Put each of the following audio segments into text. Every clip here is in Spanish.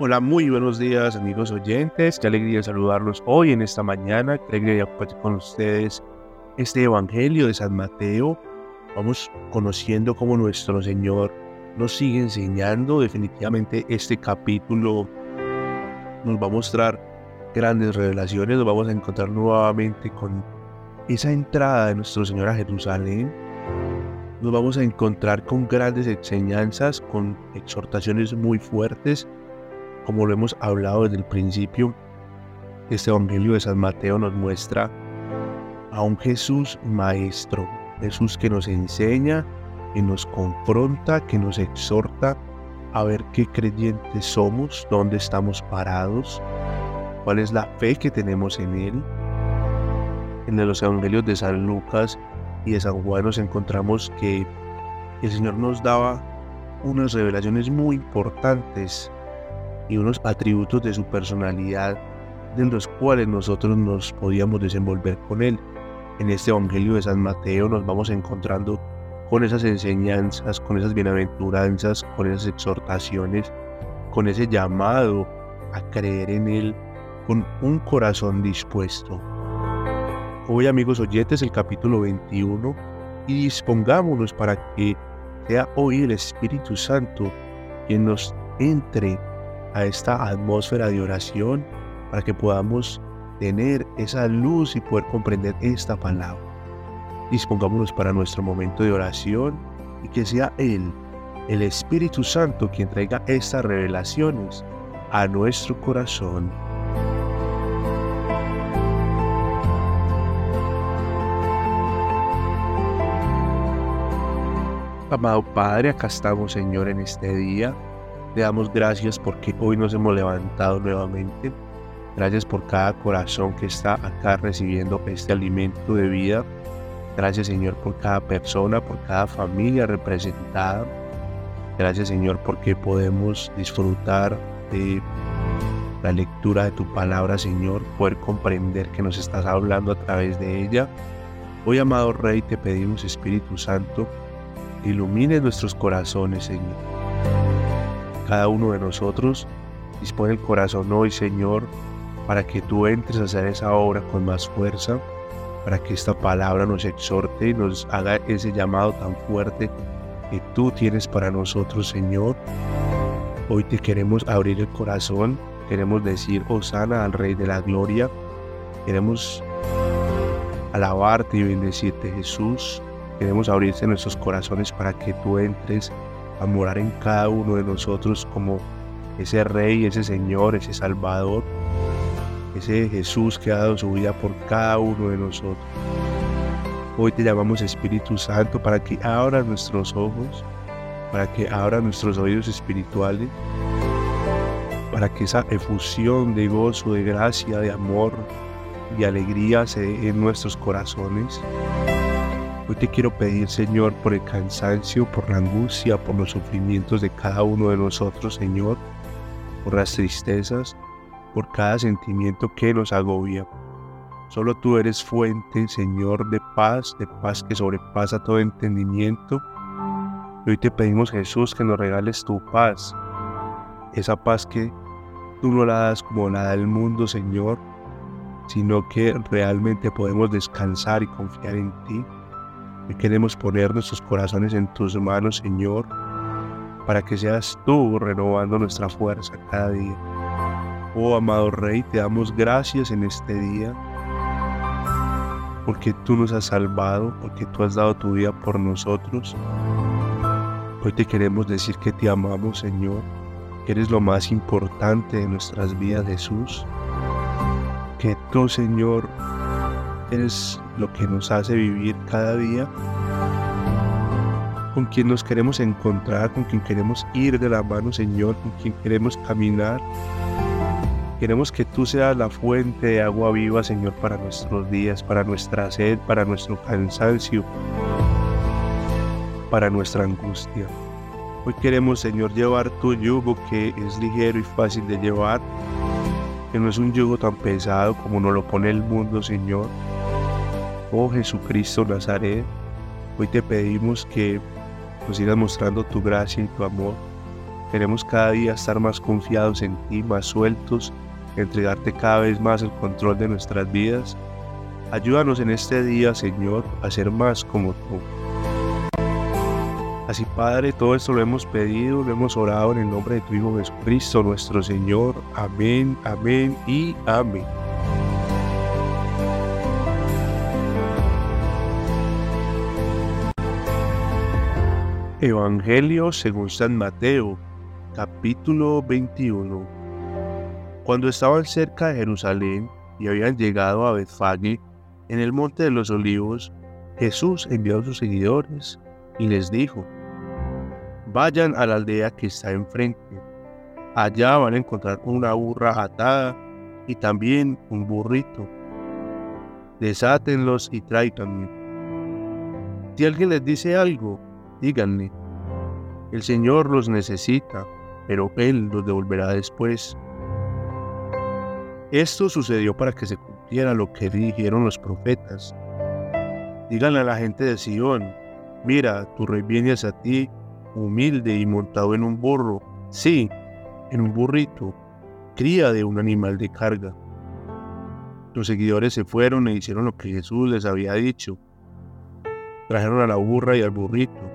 Hola, muy buenos días amigos oyentes. Qué alegría saludarlos hoy en esta mañana. Qué alegría compartir con ustedes este Evangelio de San Mateo. Vamos conociendo cómo nuestro Señor nos sigue enseñando. Definitivamente este capítulo nos va a mostrar grandes revelaciones. Nos vamos a encontrar nuevamente con esa entrada de nuestro Señor a Jerusalén. Nos vamos a encontrar con grandes enseñanzas, con exhortaciones muy fuertes como lo hemos hablado desde el principio, este Evangelio de San Mateo nos muestra a un Jesús maestro, Jesús que nos enseña, que nos confronta, que nos exhorta a ver qué creyentes somos, dónde estamos parados, cuál es la fe que tenemos en Él. En los Evangelios de San Lucas y de San Juan nos encontramos que el Señor nos daba unas revelaciones muy importantes y unos atributos de su personalidad de los cuales nosotros nos podíamos desenvolver con Él. En este Evangelio de San Mateo nos vamos encontrando con esas enseñanzas, con esas bienaventuranzas, con esas exhortaciones, con ese llamado a creer en Él con un corazón dispuesto. Hoy amigos oyentes el capítulo 21 y dispongámonos para que sea hoy el Espíritu Santo quien nos entre a esta atmósfera de oración para que podamos tener esa luz y poder comprender esta palabra. Dispongámonos para nuestro momento de oración y que sea Él, el Espíritu Santo, quien traiga estas revelaciones a nuestro corazón. Amado Padre, acá estamos Señor en este día le damos gracias porque hoy nos hemos levantado nuevamente. Gracias por cada corazón que está acá recibiendo este alimento de vida. Gracias Señor por cada persona, por cada familia representada. Gracias Señor porque podemos disfrutar de la lectura de tu palabra Señor, poder comprender que nos estás hablando a través de ella. Hoy amado Rey te pedimos Espíritu Santo, ilumine nuestros corazones Señor cada uno de nosotros. Dispone el corazón hoy, Señor, para que tú entres a hacer esa obra con más fuerza, para que esta palabra nos exhorte y nos haga ese llamado tan fuerte que tú tienes para nosotros, Señor. Hoy te queremos abrir el corazón, queremos decir Osana al Rey de la Gloria, queremos alabarte y bendecirte, Jesús. Queremos abrirse nuestros corazones para que tú entres a morar en cada uno de nosotros como ese Rey, ese Señor, ese Salvador, ese Jesús que ha dado su vida por cada uno de nosotros. Hoy te llamamos Espíritu Santo para que abra nuestros ojos, para que abra nuestros oídos espirituales, para que esa efusión de gozo, de gracia, de amor y alegría se dé en nuestros corazones. Hoy te quiero pedir, Señor, por el cansancio, por la angustia, por los sufrimientos de cada uno de nosotros, Señor, por las tristezas, por cada sentimiento que nos agobia. Solo tú eres fuente, Señor, de paz, de paz que sobrepasa todo entendimiento. hoy te pedimos, Jesús, que nos regales tu paz, esa paz que tú no la das como la da el mundo, Señor, sino que realmente podemos descansar y confiar en ti queremos poner nuestros corazones en tus manos, Señor, para que seas tú renovando nuestra fuerza cada día. Oh amado Rey, te damos gracias en este día, porque tú nos has salvado, porque tú has dado tu vida por nosotros. Hoy te queremos decir que te amamos, Señor, que eres lo más importante de nuestras vidas, Jesús. Que tú, Señor, eres lo que nos hace vivir cada día, con quien nos queremos encontrar, con quien queremos ir de la mano, Señor, con quien queremos caminar. Queremos que tú seas la fuente de agua viva, Señor, para nuestros días, para nuestra sed, para nuestro cansancio, para nuestra angustia. Hoy queremos, Señor, llevar tu yugo que es ligero y fácil de llevar, que no es un yugo tan pesado como nos lo pone el mundo, Señor Oh Jesucristo Nazaret, hoy te pedimos que nos sigas mostrando tu gracia y tu amor, Queremos cada día estar más confiados en ti, más sueltos, entregarte cada vez más el control de nuestras vidas. Ayúdanos en este día, Señor, a ser más como tú. Así, Padre, todo esto lo hemos pedido, lo hemos orado en el nombre de tu Hijo Jesucristo, nuestro Señor. Amén, amén y amén. Evangelio según San Mateo, capítulo 21. Cuando estaban cerca de Jerusalén y habían llegado a Betfage, en el monte de los olivos, Jesús envió a sus seguidores y les dijo, vayan a la aldea que está enfrente. Allá van a encontrar una burra atada y también un burrito. Desátenlos y tráiganme. Si alguien les dice algo, díganle, el Señor los necesita, pero Él los devolverá después. Esto sucedió para que se cumpliera lo que dijeron los profetas. Díganle a la gente de Sion, mira, tu rey viene hacia ti humilde y montado en un burro, sí, en un burrito, cría de un animal de carga. Los seguidores se fueron e hicieron lo que Jesús les había dicho. Trajeron a la burra y al burrito,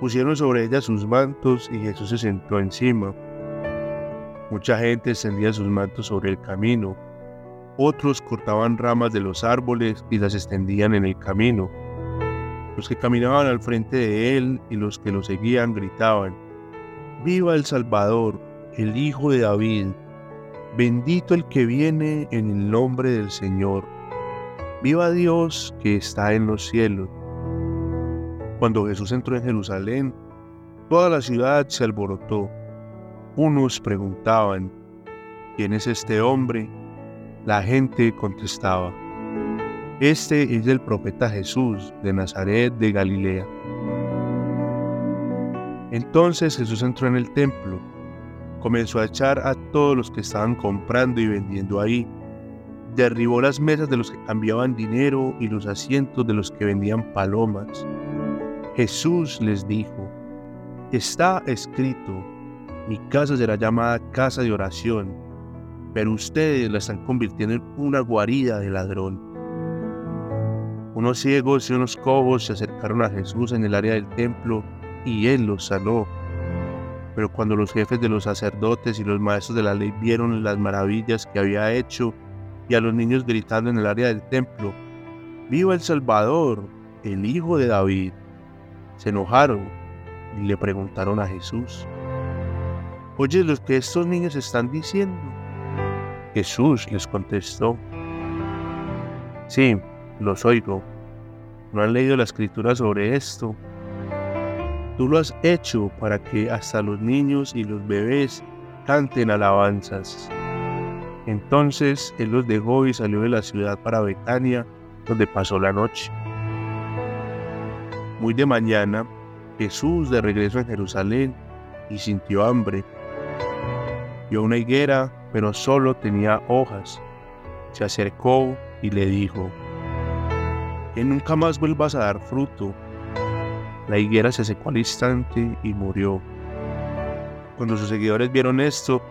pusieron sobre ella sus mantos y Jesús se sentó encima. Mucha gente extendía sus mantos sobre el camino, otros cortaban ramas de los árboles y las extendían en el camino. Los que caminaban al frente de él y los que lo seguían gritaban, Viva el Salvador, el Hijo de David, bendito el que viene en el nombre del Señor. Viva Dios que está en los cielos. Cuando Jesús entró en Jerusalén, toda la ciudad se alborotó. Unos preguntaban, ¿quién es este hombre? La gente contestaba, este es el profeta Jesús de Nazaret de Galilea. Entonces Jesús entró en el templo, comenzó a echar a todos los que estaban comprando y vendiendo ahí, derribó las mesas de los que cambiaban dinero y los asientos de los que vendían palomas. Jesús les dijo, está escrito, mi casa será llamada casa de oración, pero ustedes la están convirtiendo en una guarida de ladrón. Unos ciegos y unos cobos se acercaron a Jesús en el área del templo y él los sanó. Pero cuando los jefes de los sacerdotes y los maestros de la ley vieron las maravillas que había hecho y a los niños gritando en el área del templo, ¡Viva el Salvador, el Hijo de David! Se enojaron y le preguntaron a Jesús, Oye, lo que estos niños están diciendo. Jesús les contestó, Sí, los oigo. ¿No han leído la escritura sobre esto? Tú lo has hecho para que hasta los niños y los bebés canten alabanzas. Entonces él los dejó y salió de la ciudad para Betania, donde pasó la noche. Muy de mañana, Jesús de regreso en Jerusalén y sintió hambre. Vio una higuera, pero solo tenía hojas. Se acercó y le dijo, que nunca más vuelvas a dar fruto. La higuera se secó al instante y murió. Cuando sus seguidores vieron esto,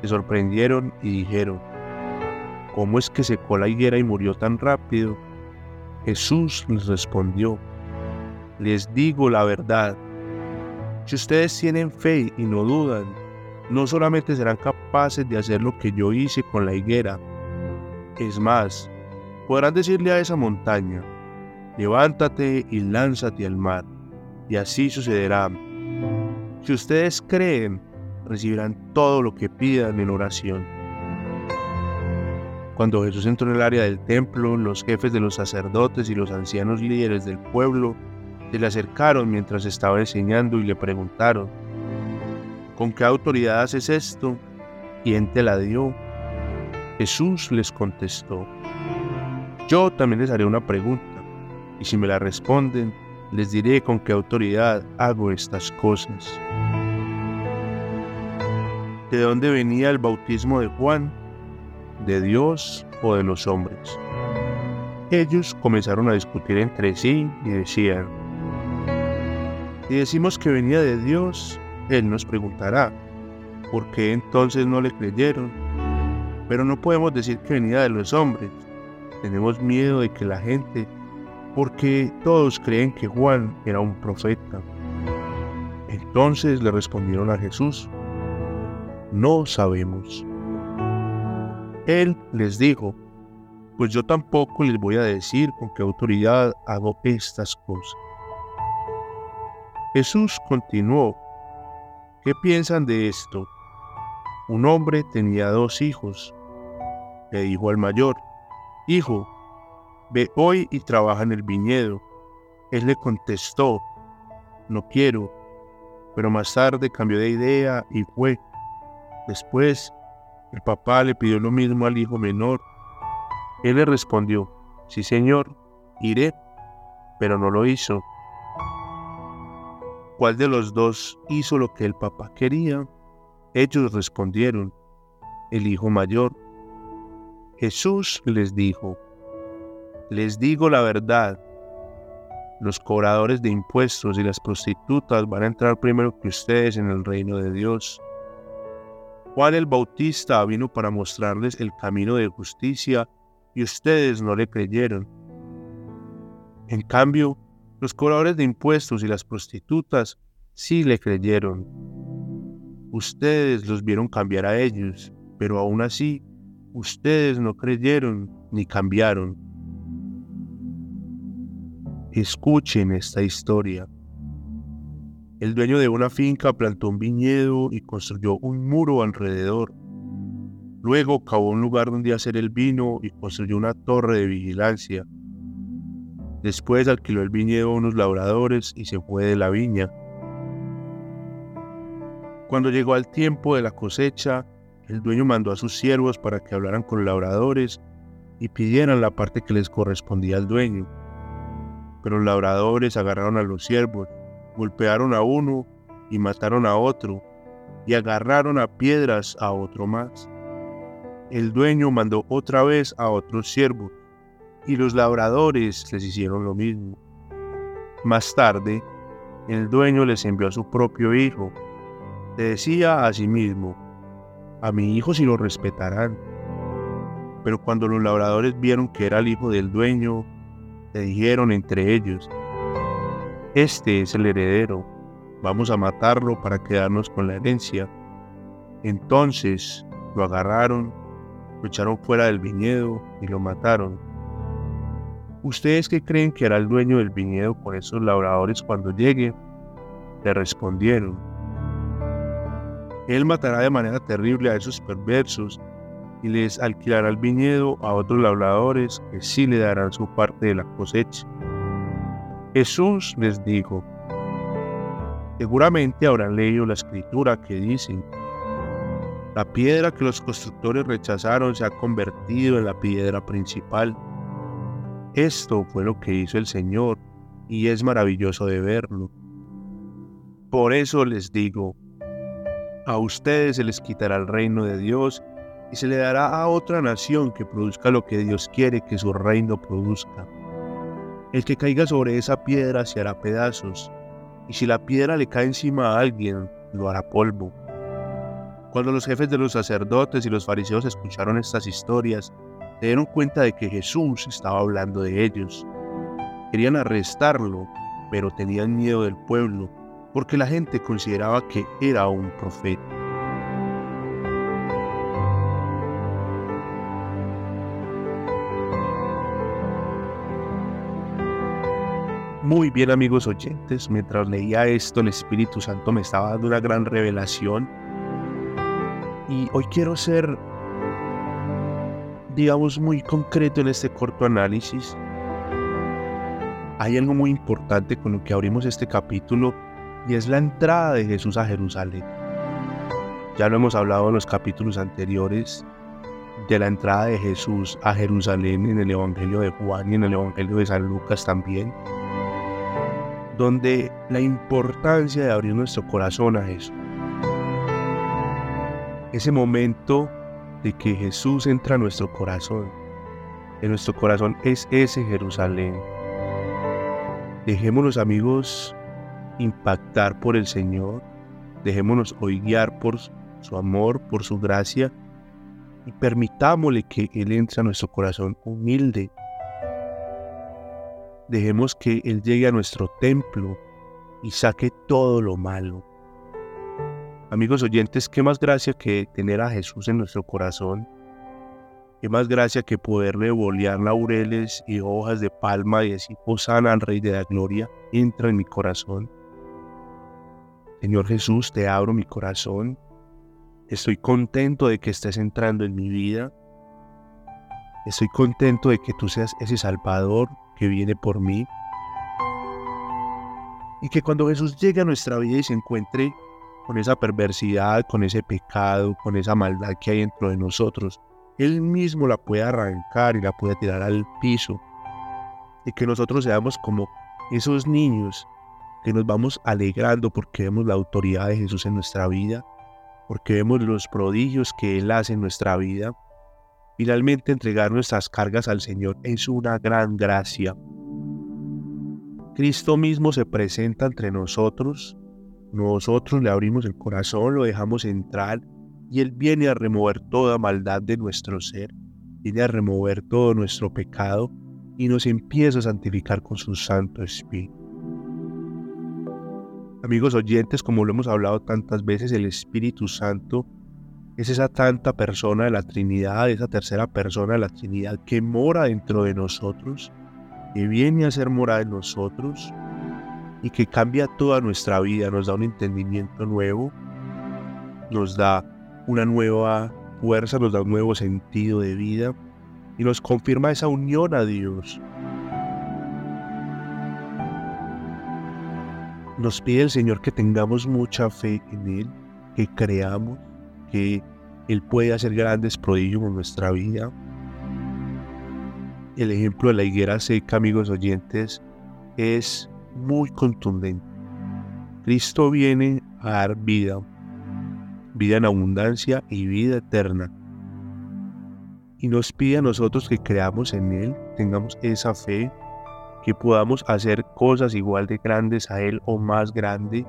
se sorprendieron y dijeron, ¿cómo es que secó la higuera y murió tan rápido? Jesús les respondió, les digo la verdad, si ustedes tienen fe y no dudan, no solamente serán capaces de hacer lo que yo hice con la higuera, es más, podrán decirle a esa montaña, levántate y lánzate al mar, y así sucederá. Si ustedes creen, recibirán todo lo que pidan en oración. Cuando Jesús entró en el área del templo, los jefes de los sacerdotes y los ancianos líderes del pueblo se le acercaron mientras estaba enseñando y le preguntaron, ¿con qué autoridad haces esto? ¿Quién te la dio? Jesús les contestó, yo también les haré una pregunta y si me la responden, les diré con qué autoridad hago estas cosas. ¿De dónde venía el bautismo de Juan? ¿De Dios o de los hombres? Ellos comenzaron a discutir entre sí y decían, si decimos que venía de Dios, Él nos preguntará, ¿por qué entonces no le creyeron? Pero no podemos decir que venía de los hombres. Tenemos miedo de que la gente, porque todos creen que Juan era un profeta. Entonces le respondieron a Jesús, no sabemos. Él les dijo, pues yo tampoco les voy a decir con qué autoridad hago estas cosas. Jesús continuó, ¿qué piensan de esto? Un hombre tenía dos hijos. Le dijo al mayor, Hijo, ve hoy y trabaja en el viñedo. Él le contestó, no quiero, pero más tarde cambió de idea y fue. Después, el papá le pidió lo mismo al hijo menor. Él le respondió, sí señor, iré, pero no lo hizo. ¿Cuál de los dos hizo lo que el papá quería? Ellos respondieron, el hijo mayor. Jesús les dijo, les digo la verdad, los cobradores de impuestos y las prostitutas van a entrar primero que ustedes en el reino de Dios. Juan el Bautista vino para mostrarles el camino de justicia y ustedes no le creyeron. En cambio, los cobradores de impuestos y las prostitutas sí le creyeron. Ustedes los vieron cambiar a ellos, pero aún así, ustedes no creyeron ni cambiaron. Escuchen esta historia. El dueño de una finca plantó un viñedo y construyó un muro alrededor. Luego cavó un lugar donde hacer el vino y construyó una torre de vigilancia. Después alquiló el viñedo a unos labradores y se fue de la viña. Cuando llegó al tiempo de la cosecha, el dueño mandó a sus siervos para que hablaran con los labradores y pidieran la parte que les correspondía al dueño. Pero los labradores agarraron a los siervos, golpearon a uno y mataron a otro, y agarraron a piedras a otro más. El dueño mandó otra vez a otros siervos, y los labradores les hicieron lo mismo. Más tarde, el dueño les envió a su propio hijo. Le decía a sí mismo, a mi hijo si lo respetarán. Pero cuando los labradores vieron que era el hijo del dueño, le dijeron entre ellos, este es el heredero, vamos a matarlo para quedarnos con la herencia. Entonces lo agarraron, lo echaron fuera del viñedo y lo mataron. ¿Ustedes qué creen que hará el dueño del viñedo con esos labradores cuando llegue? Le respondieron. Él matará de manera terrible a esos perversos y les alquilará el viñedo a otros labradores que sí le darán su parte de la cosecha. Jesús les dijo, seguramente habrán leído la escritura que dice, la piedra que los constructores rechazaron se ha convertido en la piedra principal. Esto fue lo que hizo el Señor y es maravilloso de verlo. Por eso les digo, a ustedes se les quitará el reino de Dios y se le dará a otra nación que produzca lo que Dios quiere que su reino produzca. El que caiga sobre esa piedra se hará pedazos, y si la piedra le cae encima a alguien, lo hará polvo. Cuando los jefes de los sacerdotes y los fariseos escucharon estas historias, se dieron cuenta de que Jesús estaba hablando de ellos. Querían arrestarlo, pero tenían miedo del pueblo, porque la gente consideraba que era un profeta. Muy bien amigos oyentes, mientras leía esto el Espíritu Santo me estaba dando una gran revelación y hoy quiero ser, digamos, muy concreto en este corto análisis. Hay algo muy importante con lo que abrimos este capítulo y es la entrada de Jesús a Jerusalén. Ya lo hemos hablado en los capítulos anteriores de la entrada de Jesús a Jerusalén en el Evangelio de Juan y en el Evangelio de San Lucas también donde la importancia de abrir nuestro corazón a eso. Ese momento de que Jesús entra a nuestro corazón. En nuestro corazón es ese Jerusalén. Dejémonos amigos impactar por el Señor. Dejémonos hoy guiar por su amor, por su gracia y permitámosle que Él entre a nuestro corazón humilde. Dejemos que Él llegue a nuestro templo y saque todo lo malo. Amigos oyentes, qué más gracia que tener a Jesús en nuestro corazón. Qué más gracia que poderle bolear laureles y hojas de palma y decir, Hosanna al Rey de la Gloria, entra en mi corazón. Señor Jesús, te abro mi corazón Estoy contento de que estés entrando en mi vida. Estoy contento de que tú seas ese Salvador que viene por mí. Y que cuando Jesús llegue a nuestra vida y se encuentre con esa perversidad, con ese pecado, con esa maldad que hay dentro de nosotros, Él mismo la puede arrancar y la puede tirar al piso. Y que nosotros seamos como esos niños que nos vamos alegrando porque vemos la autoridad de Jesús en nuestra vida porque vemos los prodigios que Él hace en nuestra vida. Finalmente, entregar nuestras cargas al Señor es una gran gracia. Cristo mismo se presenta entre nosotros, nosotros le abrimos el corazón, lo dejamos entrar y Él viene a remover toda maldad de nuestro ser, viene a remover todo nuestro pecado y nos empieza a santificar con su Santo Espíritu. Amigos oyentes, como lo hemos hablado tantas veces, el Espíritu Santo es esa tanta persona de la Trinidad, esa tercera persona de la Trinidad que mora dentro de nosotros, que viene a ser morada en nosotros y que cambia toda nuestra vida, nos da un entendimiento nuevo, nos da una nueva fuerza, nos da un nuevo sentido de vida y nos confirma esa unión a Dios. Nos pide el Señor que tengamos mucha fe en Él, que creamos que Él puede hacer grandes prodigios en nuestra vida. El ejemplo de la higuera seca, amigos oyentes, es muy contundente. Cristo viene a dar vida, vida en abundancia y vida eterna. Y nos pide a nosotros que creamos en Él, tengamos esa fe, que podamos hacer cosas igual de grandes a Él o más grande.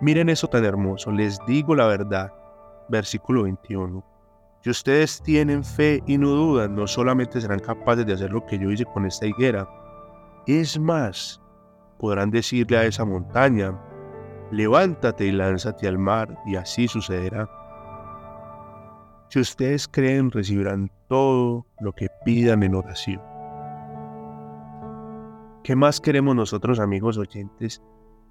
Miren eso tan hermoso, les digo la verdad. Versículo 21. Si ustedes tienen fe y no dudan, no solamente serán capaces de hacer lo que yo hice con esta higuera, es más, podrán decirle a esa montaña, levántate y lánzate al mar, y así sucederá. Si ustedes creen, recibirán todo lo que pidan en oración. ¿Qué más queremos nosotros, amigos oyentes,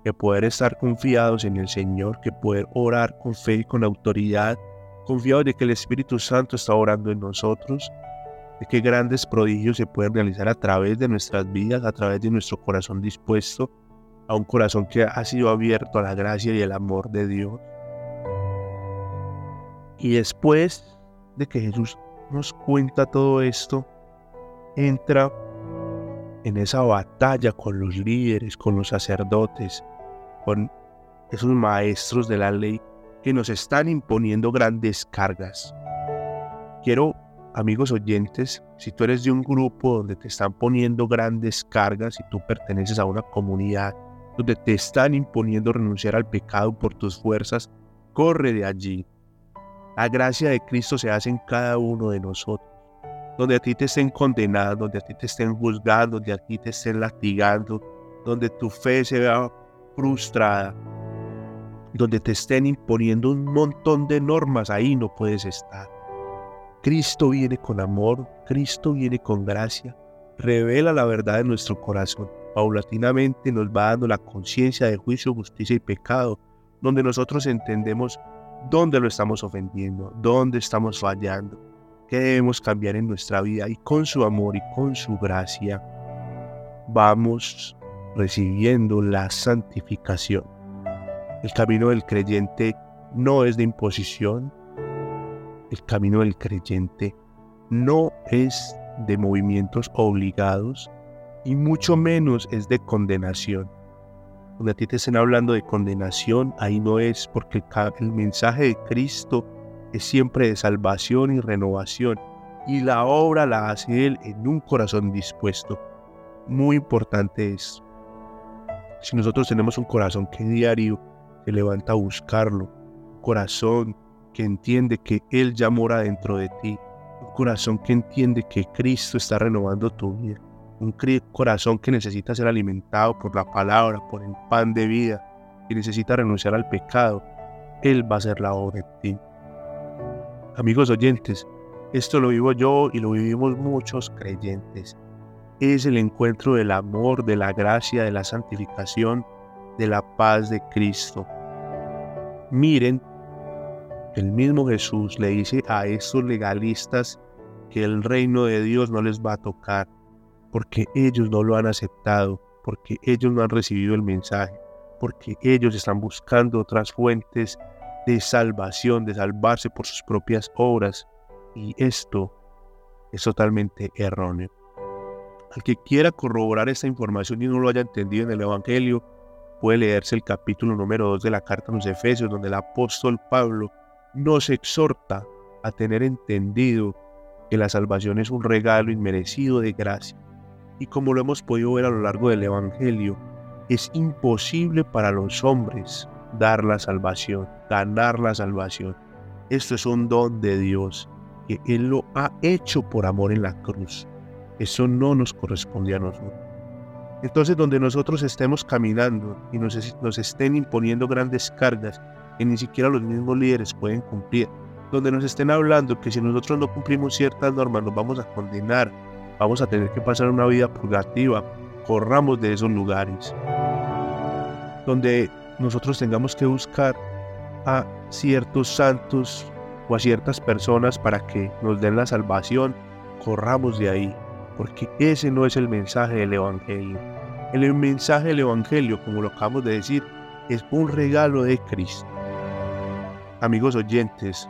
que poder estar confiados en el Señor, que poder orar con fe y con autoridad, confiados de que el Espíritu Santo está orando en nosotros, de que grandes prodigios se pueden realizar a través de nuestras vidas, a través de nuestro corazón dispuesto, a un corazón que ha sido abierto a la gracia y el amor de Dios. Y después de que Jesús nos cuenta todo esto, entra en esa batalla con los líderes, con los sacerdotes, con esos maestros de la ley que nos están imponiendo grandes cargas. Quiero, amigos oyentes, si tú eres de un grupo donde te están poniendo grandes cargas y tú perteneces a una comunidad donde te están imponiendo renunciar al pecado por tus fuerzas, corre de allí. La gracia de Cristo se hace en cada uno de nosotros donde a ti te estén condenando, donde a ti te estén juzgando, donde a ti te estén latigando, donde tu fe se vea frustrada, donde te estén imponiendo un montón de normas, ahí no puedes estar. Cristo viene con amor, Cristo viene con gracia, revela la verdad en nuestro corazón. Paulatinamente nos va dando la conciencia de juicio, justicia y pecado, donde nosotros entendemos dónde lo estamos ofendiendo, dónde estamos fallando que debemos cambiar en nuestra vida y con su amor y con su gracia vamos recibiendo la santificación. El camino del creyente no es de imposición, el camino del creyente no es de movimientos obligados y mucho menos es de condenación. Cuando a ti te estén hablando de condenación, ahí no es porque el mensaje de Cristo es siempre de salvación y renovación, y la obra la hace Él en un corazón dispuesto. Muy importante es, si nosotros tenemos un corazón que diario se levanta a buscarlo, un corazón que entiende que Él ya mora dentro de ti, un corazón que entiende que Cristo está renovando tu vida, un corazón que necesita ser alimentado por la palabra, por el pan de vida, y necesita renunciar al pecado, Él va a hacer la obra en ti. Amigos oyentes, esto lo vivo yo y lo vivimos muchos creyentes. Es el encuentro del amor, de la gracia, de la santificación, de la paz de Cristo. Miren, el mismo Jesús le dice a estos legalistas que el reino de Dios no les va a tocar, porque ellos no lo han aceptado, porque ellos no han recibido el mensaje, porque ellos están buscando otras fuentes de salvación, de salvarse por sus propias obras, y esto es totalmente erróneo. Al que quiera corroborar esta información y no lo haya entendido en el Evangelio, puede leerse el capítulo número 2 de la carta a los Efesios, donde el apóstol Pablo nos exhorta a tener entendido que la salvación es un regalo inmerecido de gracia. Y como lo hemos podido ver a lo largo del Evangelio, es imposible para los hombres dar la salvación, ganar la salvación. Esto es un don de Dios, que Él lo ha hecho por amor en la cruz. Eso no nos corresponde a nosotros. Entonces, donde nosotros estemos caminando y nos, estén imponiendo grandes cargas que ni siquiera los mismos líderes pueden cumplir, donde nos estén hablando que si nosotros no cumplimos ciertas normas nos vamos a condenar, vamos a tener que pasar una vida purgativa, corramos de esos lugares. Donde nosotros tengamos que buscar a ciertos santos o a ciertas personas para que nos den la salvación, corramos de ahí, porque ese no es el mensaje del Evangelio. El mensaje del Evangelio, como lo acabamos de decir, es un regalo de Cristo. Amigos oyentes,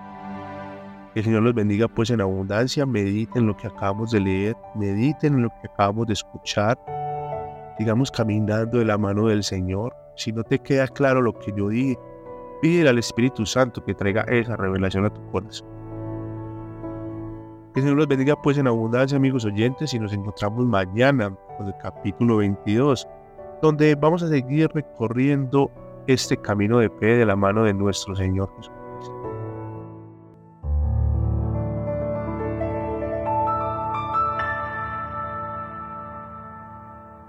que el Señor los bendiga pues en abundancia, mediten lo que acabamos de leer, mediten en lo que acabamos de escuchar, digamos caminando de la mano del Señor. Si no te queda claro lo que yo dije, pídele al Espíritu Santo que traiga esa revelación a tu corazón. Que el Señor los bendiga pues en abundancia, amigos oyentes, y nos encontramos mañana con el capítulo 22, donde vamos a seguir recorriendo este camino de fe de la mano de nuestro Señor Jesús.